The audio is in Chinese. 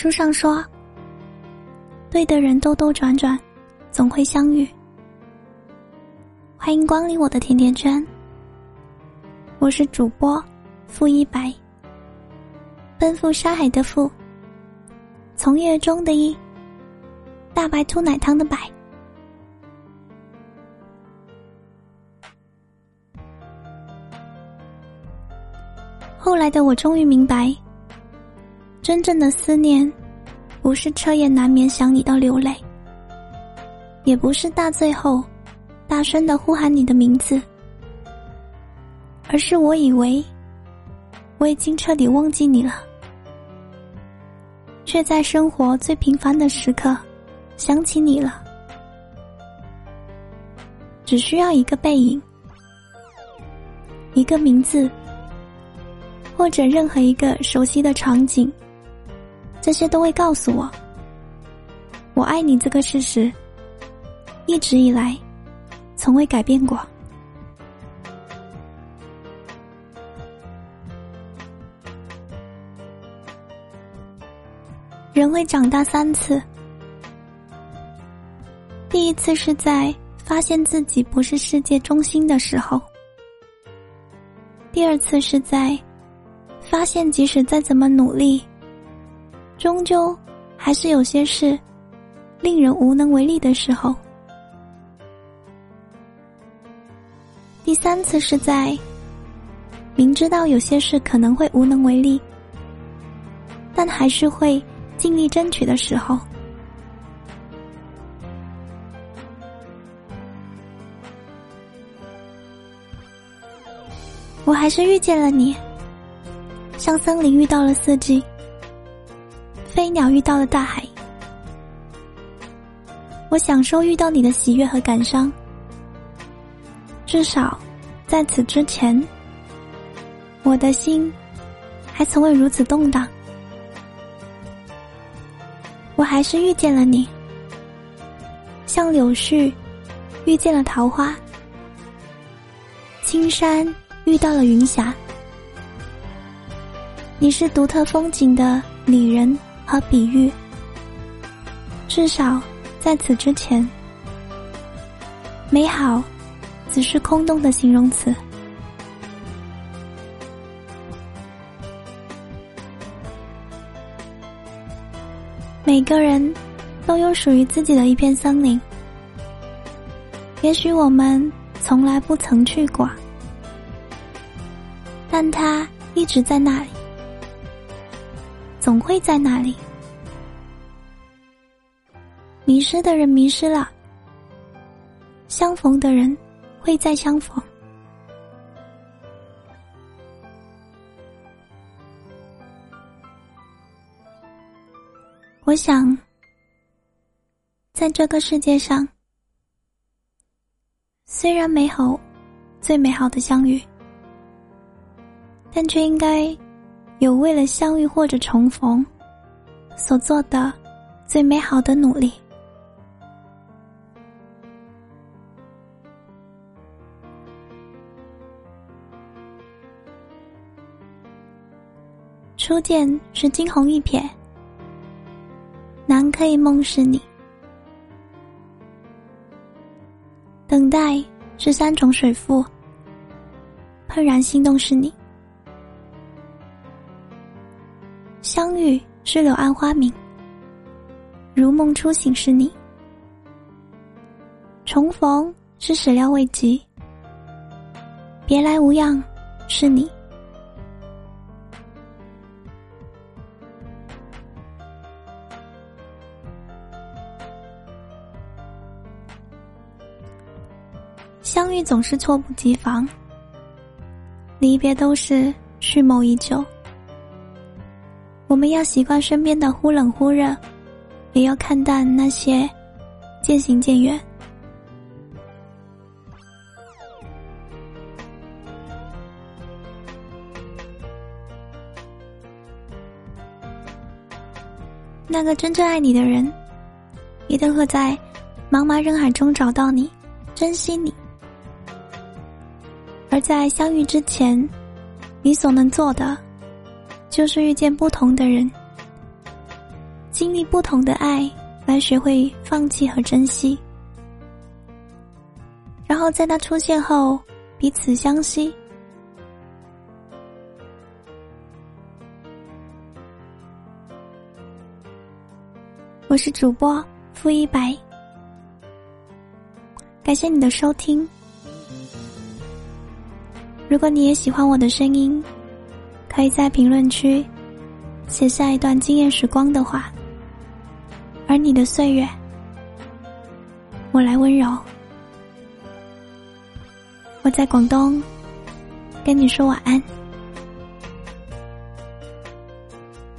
书上说，对的人兜兜转转，总会相遇。欢迎光临我的甜甜圈，我是主播付一白。奔赴沙海的赴，从业中的一，大白兔奶汤的白。后来的我终于明白，真正的思念，不是彻夜难眠想你到流泪，也不是大醉后，大声的呼喊你的名字，而是我以为，我已经彻底忘记你了。却在生活最平凡的时刻，想起你了。只需要一个背影，一个名字，或者任何一个熟悉的场景，这些都会告诉我，我爱你这个事实，一直以来，从未改变过。人会长大三次，第一次是在发现自己不是世界中心的时候；第二次是在发现即使再怎么努力，终究还是有些事令人无能为力的时候；第三次是在明知道有些事可能会无能为力，但还是会。尽力争取的时候，我还是遇见了你，像森林遇到了四季，飞鸟遇到了大海。我享受遇到你的喜悦和感伤，至少在此之前，我的心还从未如此动荡。我还是遇见了你，像柳絮遇见了桃花，青山遇到了云霞。你是独特风景的拟人和比喻，至少在此之前，美好只是空洞的形容词。每个人都有属于自己的一片森林，也许我们从来不曾去过，但它一直在那里，总会在那里。迷失的人迷失了，相逢的人会再相逢。我想，在这个世界上，虽然美好，最美好的相遇，但却应该有为了相遇或者重逢所做的最美好的努力。初见是惊鸿一瞥。难可以梦是你，等待是三种水赋，怦然心动是你，相遇是柳暗花明，如梦初醒是你，重逢是始料未及，别来无恙是你。相遇总是猝不及防，离别都是蓄谋已久。我们要习惯身边的忽冷忽热，也要看淡那些渐行渐远。那个真正爱你的人，一定会在茫茫人海中找到你，珍惜你。而在相遇之前，你所能做的，就是遇见不同的人，经历不同的爱，来学会放弃和珍惜，然后在他出现后，彼此相惜。我是主播付一白，感谢你的收听。如果你也喜欢我的声音，可以在评论区写下一段惊艳时光的话，而你的岁月，我来温柔。我在广东，跟你说晚安。